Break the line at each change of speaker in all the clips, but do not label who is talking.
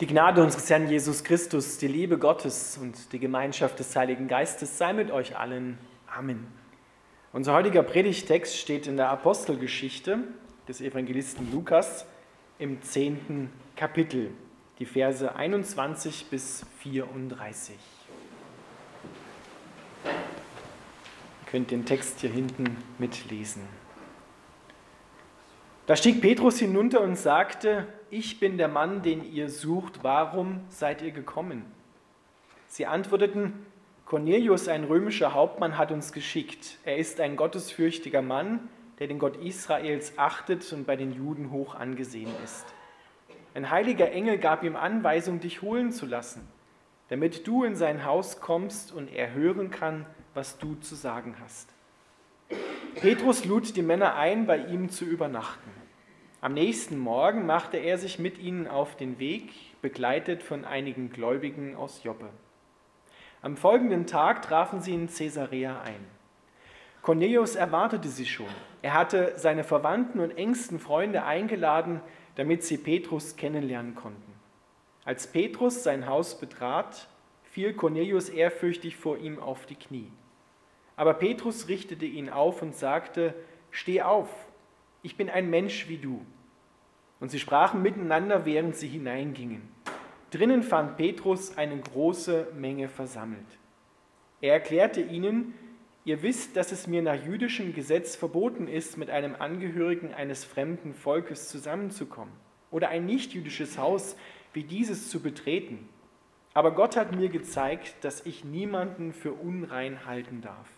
Die Gnade unseres Herrn Jesus Christus, die Liebe Gottes und die Gemeinschaft des Heiligen Geistes sei mit euch allen. Amen. Unser heutiger Predigtext steht in der Apostelgeschichte des Evangelisten Lukas im zehnten Kapitel, die Verse 21 bis 34. Ihr könnt den Text hier hinten mitlesen. Da stieg Petrus hinunter und sagte, ich bin der Mann, den ihr sucht, warum seid ihr gekommen? Sie antworteten, Cornelius, ein römischer Hauptmann, hat uns geschickt. Er ist ein gottesfürchtiger Mann, der den Gott Israels achtet und bei den Juden hoch angesehen ist. Ein heiliger Engel gab ihm Anweisung, dich holen zu lassen, damit du in sein Haus kommst und er hören kann, was du zu sagen hast. Petrus lud die Männer ein, bei ihm zu übernachten. Am nächsten Morgen machte er sich mit ihnen auf den Weg, begleitet von einigen Gläubigen aus Joppe. Am folgenden Tag trafen sie in Caesarea ein. Cornelius erwartete sie schon. Er hatte seine Verwandten und engsten Freunde eingeladen, damit sie Petrus kennenlernen konnten. Als Petrus sein Haus betrat, fiel Cornelius ehrfürchtig vor ihm auf die Knie. Aber Petrus richtete ihn auf und sagte, Steh auf, ich bin ein Mensch wie du. Und sie sprachen miteinander, während sie hineingingen. Drinnen fand Petrus eine große Menge versammelt. Er erklärte ihnen, ihr wisst, dass es mir nach jüdischem Gesetz verboten ist, mit einem Angehörigen eines fremden Volkes zusammenzukommen oder ein nichtjüdisches Haus wie dieses zu betreten. Aber Gott hat mir gezeigt, dass ich niemanden für unrein halten darf.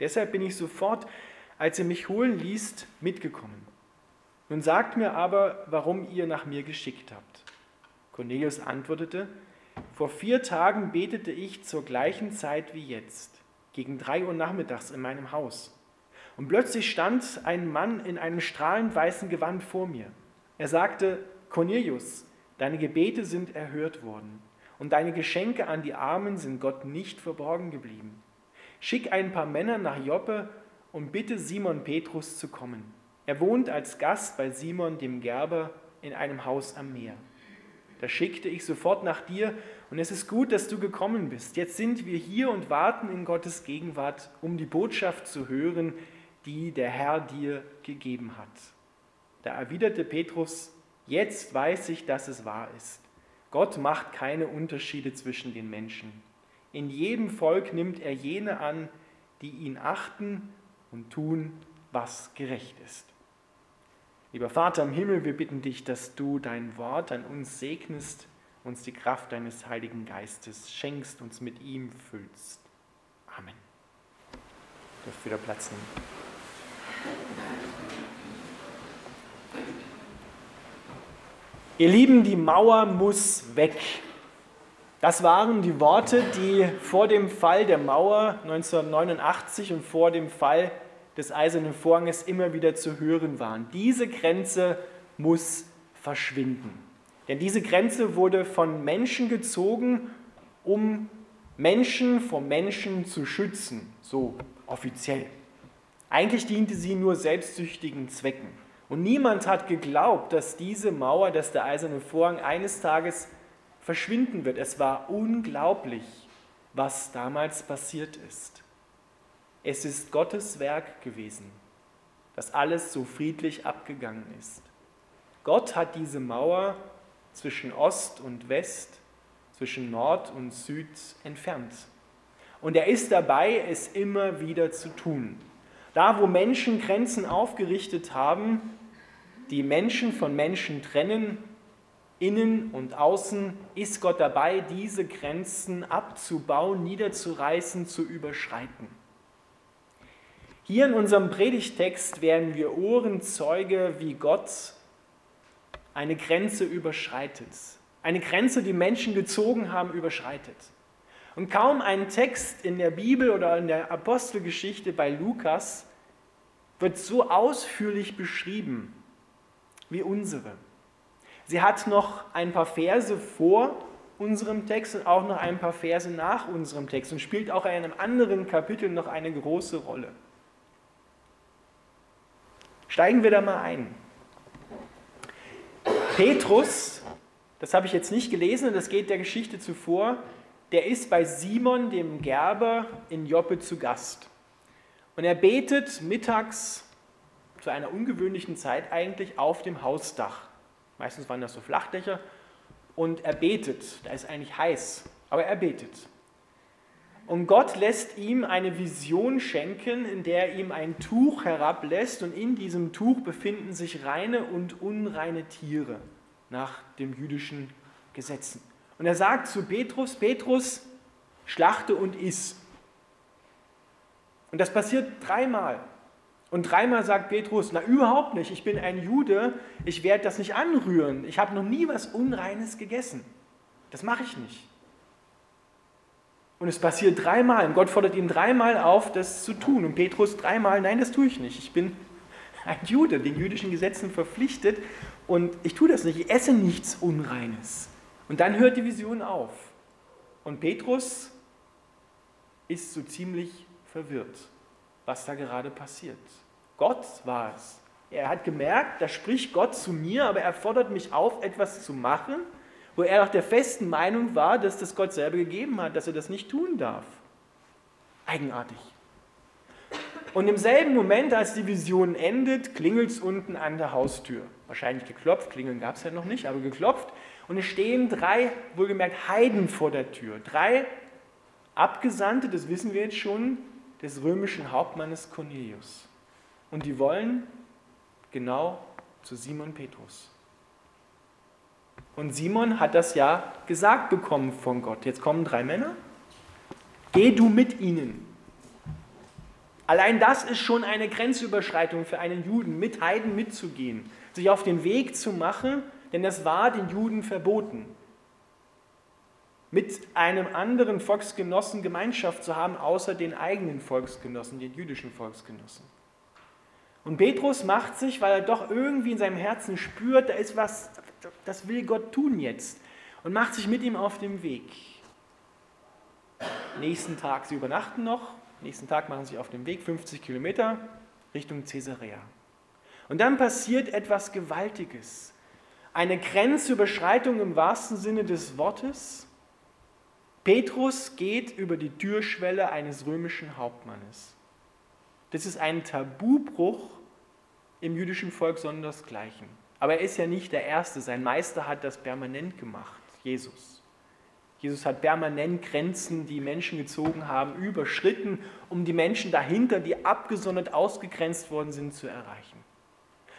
Deshalb bin ich sofort als ihr mich holen ließt, mitgekommen. Nun sagt mir aber, warum ihr nach mir geschickt habt. Cornelius antwortete, vor vier Tagen betete ich zur gleichen Zeit wie jetzt, gegen drei Uhr nachmittags in meinem Haus. Und plötzlich stand ein Mann in einem strahlend weißen Gewand vor mir. Er sagte, Cornelius, deine Gebete sind erhört worden und deine Geschenke an die Armen sind Gott nicht verborgen geblieben. Schick ein paar Männer nach Joppe und bitte Simon Petrus zu kommen. Er wohnt als Gast bei Simon dem Gerber in einem Haus am Meer. Da schickte ich sofort nach dir und es ist gut, dass du gekommen bist. Jetzt sind wir hier und warten in Gottes Gegenwart, um die Botschaft zu hören, die der Herr dir gegeben hat. Da erwiderte Petrus, jetzt weiß ich, dass es wahr ist. Gott macht keine Unterschiede zwischen den Menschen. In jedem Volk nimmt er jene an, die ihn achten und tun, was gerecht ist. Lieber Vater im Himmel, wir bitten dich, dass du dein Wort an uns segnest, uns die Kraft deines Heiligen Geistes schenkst, uns mit ihm füllst. Amen. Du darfst wieder Platz nehmen. Ihr Lieben, die Mauer muss weg. Das waren die Worte, die vor dem Fall der Mauer 1989 und vor dem Fall des Eisernen Vorhanges immer wieder zu hören waren. Diese Grenze muss verschwinden. Denn diese Grenze wurde von Menschen gezogen, um Menschen vor Menschen zu schützen, so offiziell. Eigentlich diente sie nur selbstsüchtigen Zwecken. Und niemand hat geglaubt, dass diese Mauer, dass der eiserne Vorhang eines Tages verschwinden wird. Es war unglaublich, was damals passiert ist. Es ist Gottes Werk gewesen, dass alles so friedlich abgegangen ist. Gott hat diese Mauer zwischen Ost und West, zwischen Nord und Süd entfernt. Und er ist dabei, es immer wieder zu tun. Da, wo Menschen Grenzen aufgerichtet haben, die Menschen von Menschen trennen, innen und außen ist Gott dabei, diese Grenzen abzubauen, niederzureißen, zu überschreiten. Hier in unserem Predigtext werden wir Ohrenzeuge, wie Gott eine Grenze überschreitet. Eine Grenze, die Menschen gezogen haben, überschreitet. Und kaum ein Text in der Bibel oder in der Apostelgeschichte bei Lukas wird so ausführlich beschrieben wie unsere. Sie hat noch ein paar Verse vor unserem Text und auch noch ein paar Verse nach unserem Text und spielt auch in einem anderen Kapitel noch eine große Rolle. Steigen wir da mal ein. Petrus das habe ich jetzt nicht gelesen das geht der Geschichte zuvor, der ist bei Simon, dem Gerber, in Joppe zu Gast. Und er betet mittags zu einer ungewöhnlichen Zeit eigentlich auf dem Hausdach. Meistens waren das so Flachdächer. Und er betet. Da ist eigentlich heiß, aber er betet. Und Gott lässt ihm eine Vision schenken, in der er ihm ein Tuch herablässt und in diesem Tuch befinden sich reine und unreine Tiere nach den jüdischen Gesetzen. Und er sagt zu Petrus, Petrus, schlachte und iss. Und das passiert dreimal. Und dreimal sagt Petrus, na überhaupt nicht, ich bin ein Jude, ich werde das nicht anrühren. Ich habe noch nie was Unreines gegessen. Das mache ich nicht. Und es passiert dreimal. Und Gott fordert ihn dreimal auf, das zu tun. Und Petrus dreimal, nein, das tue ich nicht. Ich bin ein Jude, den jüdischen Gesetzen verpflichtet. Und ich tue das nicht. Ich esse nichts Unreines. Und dann hört die Vision auf. Und Petrus ist so ziemlich verwirrt, was da gerade passiert. Gott war es. Er hat gemerkt, da spricht Gott zu mir, aber er fordert mich auf, etwas zu machen, wo er auch der festen Meinung war, dass das Gott selber gegeben hat, dass er das nicht tun darf. Eigenartig. Und im selben Moment, als die Vision endet, klingelt es unten an der Haustür. Wahrscheinlich geklopft, klingeln gab es ja noch nicht, aber geklopft. Und es stehen drei, wohlgemerkt, Heiden vor der Tür. Drei Abgesandte, das wissen wir jetzt schon, des römischen Hauptmannes Cornelius. Und die wollen genau zu Simon Petrus. Und Simon hat das ja gesagt bekommen von Gott. Jetzt kommen drei Männer. Geh du mit ihnen. Allein das ist schon eine Grenzüberschreitung für einen Juden, mit Heiden mitzugehen, sich auf den Weg zu machen, denn das war den Juden verboten. Mit einem anderen Volksgenossen Gemeinschaft zu haben, außer den eigenen Volksgenossen, den jüdischen Volksgenossen. Und Petrus macht sich, weil er doch irgendwie in seinem Herzen spürt, da ist was, das will Gott tun jetzt, und macht sich mit ihm auf den Weg. Nächsten Tag, sie übernachten noch, nächsten Tag machen sie auf den Weg, 50 Kilometer Richtung Caesarea. Und dann passiert etwas Gewaltiges. Eine Grenzüberschreitung im wahrsten Sinne des Wortes. Petrus geht über die Türschwelle eines römischen Hauptmannes. Das ist ein Tabubruch im jüdischen Volk sondersgleichen. Aber er ist ja nicht der Erste. Sein Meister hat das permanent gemacht, Jesus. Jesus hat permanent Grenzen, die Menschen gezogen haben, überschritten, um die Menschen dahinter, die abgesondert ausgegrenzt worden sind, zu erreichen.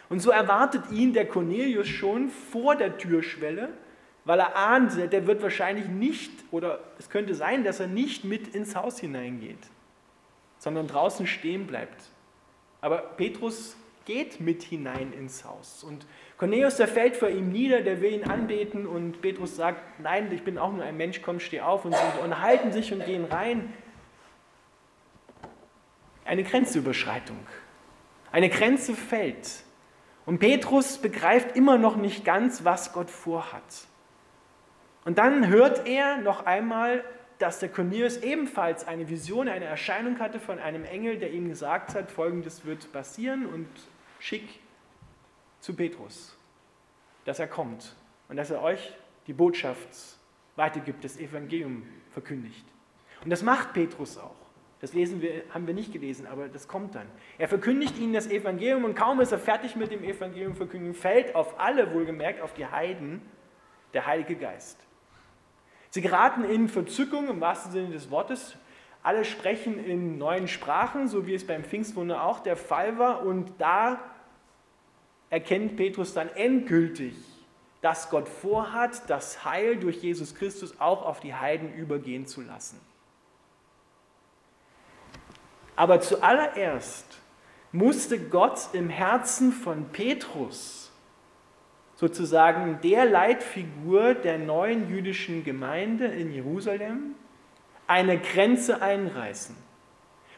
Und so erwartet ihn der Cornelius schon vor der Türschwelle, weil er ahnt, der wird wahrscheinlich nicht, oder es könnte sein, dass er nicht mit ins Haus hineingeht sondern draußen stehen bleibt. Aber Petrus geht mit hinein ins Haus. Und Cornelius, der fällt vor ihm nieder, der will ihn anbeten und Petrus sagt, nein, ich bin auch nur ein Mensch, komm, steh auf. Und sie unterhalten sich und gehen rein. Eine Grenzüberschreitung. Eine Grenze fällt. Und Petrus begreift immer noch nicht ganz, was Gott vorhat. Und dann hört er noch einmal dass der Cornelius ebenfalls eine Vision, eine Erscheinung hatte von einem Engel, der ihm gesagt hat, folgendes wird passieren und schick zu Petrus, dass er kommt und dass er euch die Botschaft weitergibt, das Evangelium verkündigt. Und das macht Petrus auch. Das lesen wir, haben wir nicht gelesen, aber das kommt dann. Er verkündigt ihnen das Evangelium und kaum ist er fertig mit dem Evangelium verkündigen, fällt auf alle, wohlgemerkt auf die Heiden, der Heilige Geist. Sie geraten in Verzückung im wahrsten Sinne des Wortes. Alle sprechen in neuen Sprachen, so wie es beim Pfingstwunder auch der Fall war. Und da erkennt Petrus dann endgültig, dass Gott vorhat, das Heil durch Jesus Christus auch auf die Heiden übergehen zu lassen. Aber zuallererst musste Gott im Herzen von Petrus sozusagen der Leitfigur der neuen jüdischen Gemeinde in Jerusalem eine Grenze einreißen.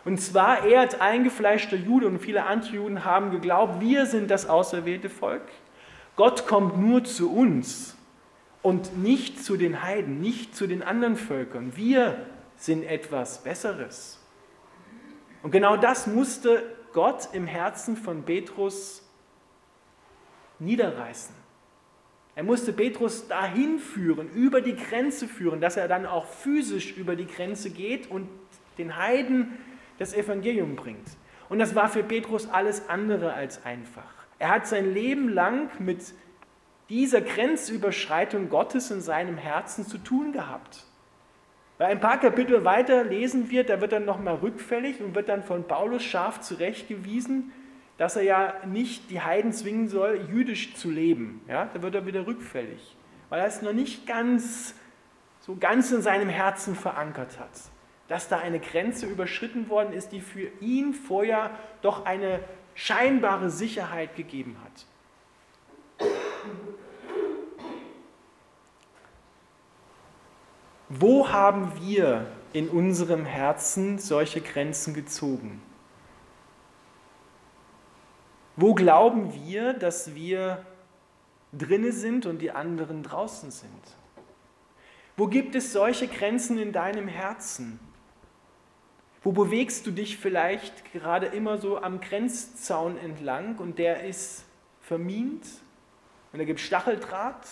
Und zwar er als eingefleischter Jude und viele andere Juden haben geglaubt, wir sind das auserwählte Volk. Gott kommt nur zu uns und nicht zu den Heiden, nicht zu den anderen Völkern. Wir sind etwas Besseres. Und genau das musste Gott im Herzen von Petrus niederreißen. Er musste Petrus dahin führen, über die Grenze führen, dass er dann auch physisch über die Grenze geht und den Heiden das Evangelium bringt. Und das war für Petrus alles andere als einfach. Er hat sein Leben lang mit dieser Grenzüberschreitung Gottes in seinem Herzen zu tun gehabt. Weil ein paar Kapitel weiter lesen wir, da wird dann nochmal rückfällig und wird dann von Paulus scharf zurechtgewiesen, dass er ja nicht die Heiden zwingen soll, jüdisch zu leben. Ja, da wird er wieder rückfällig, weil er es noch nicht ganz so ganz in seinem Herzen verankert hat, dass da eine Grenze überschritten worden ist, die für ihn vorher doch eine scheinbare Sicherheit gegeben hat. Wo haben wir in unserem Herzen solche Grenzen gezogen? Wo glauben wir, dass wir drinne sind und die anderen draußen sind? Wo gibt es solche Grenzen in deinem Herzen? Wo bewegst du dich vielleicht gerade immer so am Grenzzaun entlang und der ist vermint und da gibt es Stacheldraht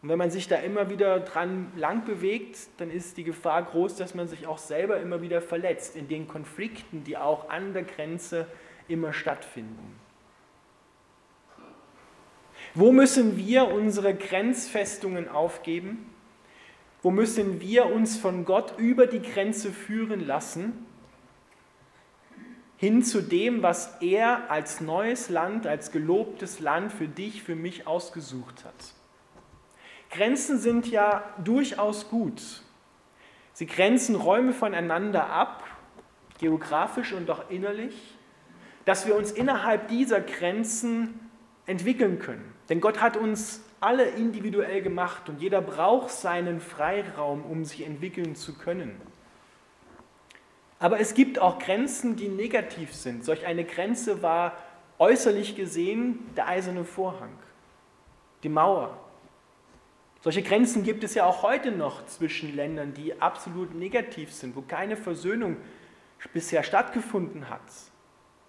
und wenn man sich da immer wieder dran lang bewegt, dann ist die Gefahr groß, dass man sich auch selber immer wieder verletzt in den Konflikten, die auch an der Grenze immer stattfinden. Wo müssen wir unsere Grenzfestungen aufgeben? Wo müssen wir uns von Gott über die Grenze führen lassen, hin zu dem, was er als neues Land, als gelobtes Land für dich, für mich ausgesucht hat? Grenzen sind ja durchaus gut. Sie grenzen Räume voneinander ab, geografisch und auch innerlich, dass wir uns innerhalb dieser Grenzen entwickeln können. Denn Gott hat uns alle individuell gemacht und jeder braucht seinen Freiraum, um sich entwickeln zu können. Aber es gibt auch Grenzen, die negativ sind. Solch eine Grenze war äußerlich gesehen der eiserne Vorhang, die Mauer, solche Grenzen gibt es ja auch heute noch zwischen Ländern, die absolut negativ sind, wo keine Versöhnung bisher stattgefunden hat.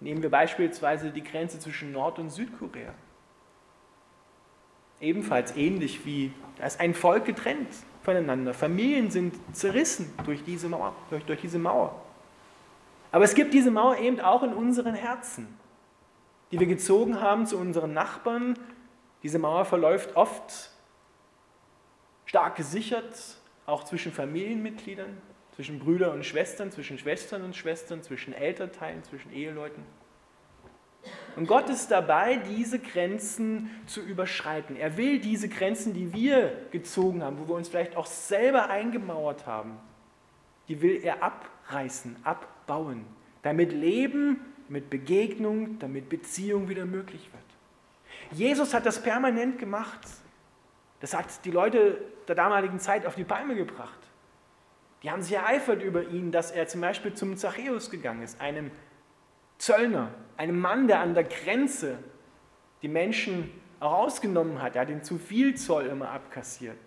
Nehmen wir beispielsweise die Grenze zwischen Nord- und Südkorea. Ebenfalls ähnlich wie, da ist ein Volk getrennt voneinander. Familien sind zerrissen durch diese Mauer. Durch, durch diese Mauer. Aber es gibt diese Mauer eben auch in unseren Herzen, die wir gezogen haben zu unseren Nachbarn. Diese Mauer verläuft oft stark gesichert, auch zwischen Familienmitgliedern, zwischen Brüdern und Schwestern, zwischen Schwestern und Schwestern, zwischen Elternteilen, zwischen Eheleuten. Und Gott ist dabei, diese Grenzen zu überschreiten. Er will diese Grenzen, die wir gezogen haben, wo wir uns vielleicht auch selber eingemauert haben, die will er abreißen, abbauen, damit Leben, damit Begegnung, damit Beziehung wieder möglich wird. Jesus hat das permanent gemacht. Das hat die Leute der damaligen Zeit auf die Palme gebracht. Die haben sich ereifert über ihn, dass er zum Beispiel zum Zachäus gegangen ist, einem Zöllner, einem Mann, der an der Grenze die Menschen auch ausgenommen hat. Er hat den zu viel Zoll immer abkassiert.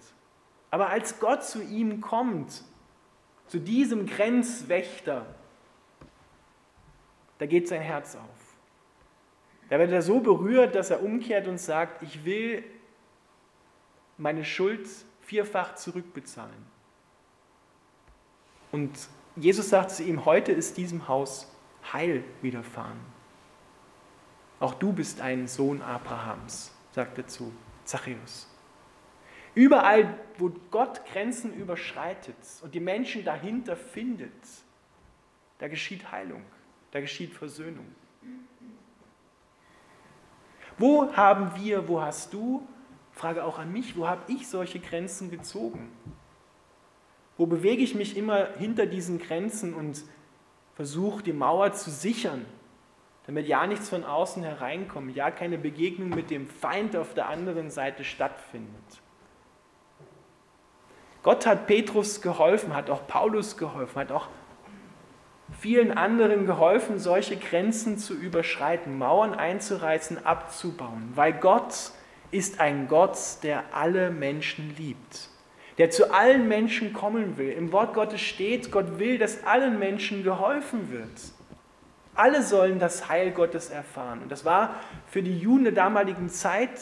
Aber als Gott zu ihm kommt, zu diesem Grenzwächter, da geht sein Herz auf. Da wird er so berührt, dass er umkehrt und sagt, ich will meine Schuld vierfach zurückbezahlen. Und Jesus sagt zu ihm, heute ist diesem Haus Heil widerfahren. Auch du bist ein Sohn Abrahams, sagt er zu Zachäus. Überall, wo Gott Grenzen überschreitet und die Menschen dahinter findet, da geschieht Heilung, da geschieht Versöhnung. Wo haben wir, wo hast du Frage auch an mich, wo habe ich solche Grenzen gezogen? Wo bewege ich mich immer hinter diesen Grenzen und versuche die Mauer zu sichern, damit ja nichts von außen hereinkommt, ja keine Begegnung mit dem Feind auf der anderen Seite stattfindet. Gott hat Petrus geholfen, hat auch Paulus geholfen, hat auch vielen anderen geholfen, solche Grenzen zu überschreiten, Mauern einzureißen, abzubauen, weil Gott ist ein Gott, der alle Menschen liebt, der zu allen Menschen kommen will. Im Wort Gottes steht, Gott will, dass allen Menschen geholfen wird. Alle sollen das Heil Gottes erfahren. Und das war für die Juden der damaligen Zeit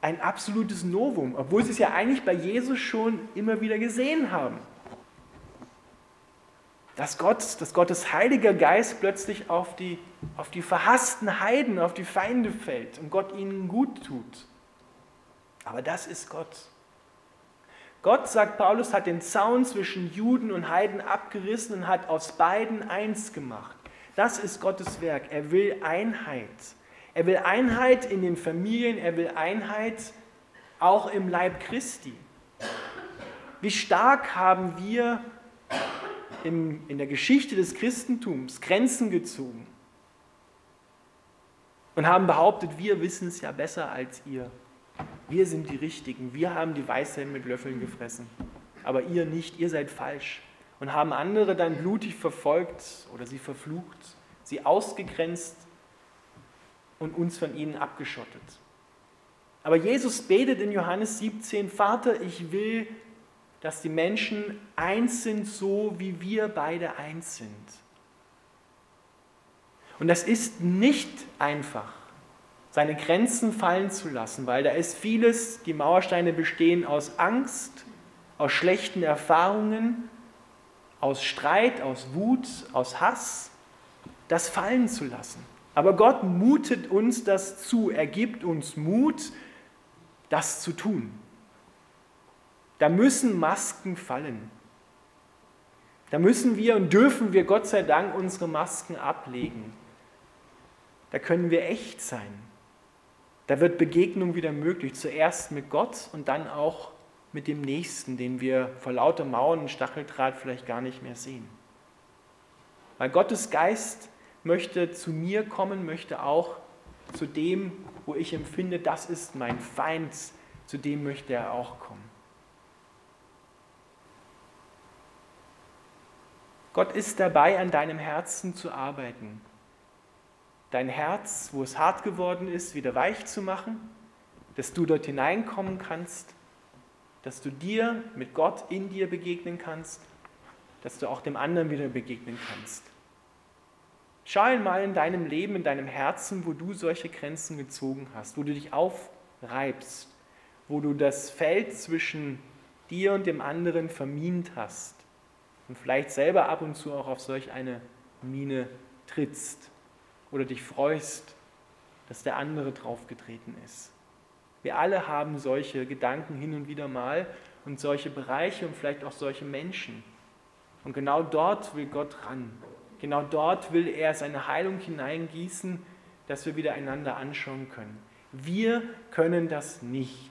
ein absolutes Novum, obwohl sie es ja eigentlich bei Jesus schon immer wieder gesehen haben. Dass Gott, dass Gottes Heiliger Geist plötzlich auf die, auf die verhassten Heiden, auf die Feinde fällt und Gott ihnen gut tut. Aber das ist Gott. Gott, sagt Paulus, hat den Zaun zwischen Juden und Heiden abgerissen und hat aus beiden eins gemacht. Das ist Gottes Werk. Er will Einheit. Er will Einheit in den Familien, er will Einheit auch im Leib Christi. Wie stark haben wir in, der Geschichte des Christentums Grenzen gezogen und haben behauptet, wir wissen es ja besser als ihr. Wir sind die Richtigen, wir haben die Weisheit mit Löffeln gefressen, aber ihr nicht, ihr seid falsch. Und haben andere dann blutig verfolgt oder sie verflucht, sie ausgegrenzt und uns von ihnen abgeschottet. Aber Jesus betet in Johannes 17, Vater, ich will, dass die Menschen eins sind, so wie wir beide eins sind. Und das ist nicht einfach, seine Grenzen fallen zu lassen, weil da ist vieles, die Mauersteine bestehen aus Angst, aus schlechten Erfahrungen, aus Streit, aus Wut, aus Hass, das fallen zu lassen. Aber Gott mutet uns das zu. Er gibt uns Mut, das zu tun. Da müssen Masken fallen. Da müssen wir und dürfen wir Gott sei Dank unsere Masken ablegen. Da können wir echt sein. Da wird Begegnung wieder möglich. Zuerst mit Gott und dann auch mit dem Nächsten, den wir vor lauter Mauern und Stacheldraht vielleicht gar nicht mehr sehen. Weil Gottes Geist möchte zu mir kommen, möchte auch zu dem, wo ich empfinde, das ist mein Feind, zu dem möchte er auch kommen. Gott ist dabei, an deinem Herzen zu arbeiten. Dein Herz, wo es hart geworden ist, wieder weich zu machen, dass du dort hineinkommen kannst, dass du dir mit Gott in dir begegnen kannst, dass du auch dem anderen wieder begegnen kannst. Schau einmal in deinem Leben, in deinem Herzen, wo du solche Grenzen gezogen hast, wo du dich aufreibst, wo du das Feld zwischen dir und dem anderen vermint hast und vielleicht selber ab und zu auch auf solch eine Mine trittst oder dich freust, dass der andere draufgetreten ist. Wir alle haben solche Gedanken hin und wieder mal und solche Bereiche und vielleicht auch solche Menschen. Und genau dort will Gott ran. Genau dort will er seine Heilung hineingießen, dass wir wieder einander anschauen können. Wir können das nicht.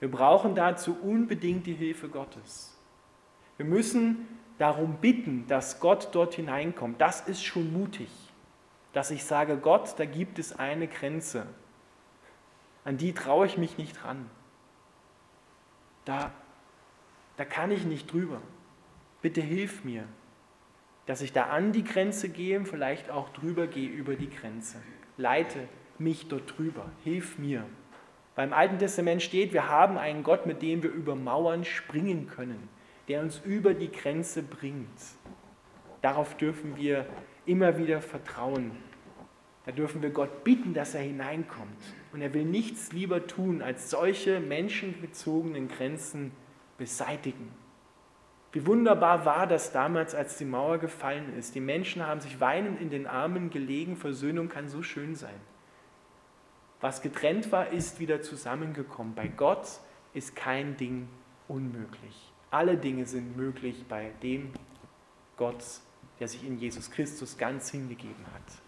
Wir brauchen dazu unbedingt die Hilfe Gottes. Wir müssen darum bitten, dass Gott dort hineinkommt. Das ist schon mutig, dass ich sage, Gott, da gibt es eine Grenze. An die traue ich mich nicht ran. Da, da kann ich nicht drüber. Bitte hilf mir dass ich da an die Grenze gehe, vielleicht auch drüber gehe über die Grenze. Leite mich dort drüber, hilf mir. Beim Alten Testament steht, wir haben einen Gott, mit dem wir über Mauern springen können, der uns über die Grenze bringt. Darauf dürfen wir immer wieder vertrauen. Da dürfen wir Gott bitten, dass er hineinkommt. Und er will nichts lieber tun, als solche menschenbezogenen Grenzen beseitigen. Wie wunderbar war das damals, als die Mauer gefallen ist. Die Menschen haben sich weinend in den Armen gelegen. Versöhnung kann so schön sein. Was getrennt war, ist wieder zusammengekommen. Bei Gott ist kein Ding unmöglich. Alle Dinge sind möglich bei dem Gott, der sich in Jesus Christus ganz hingegeben hat.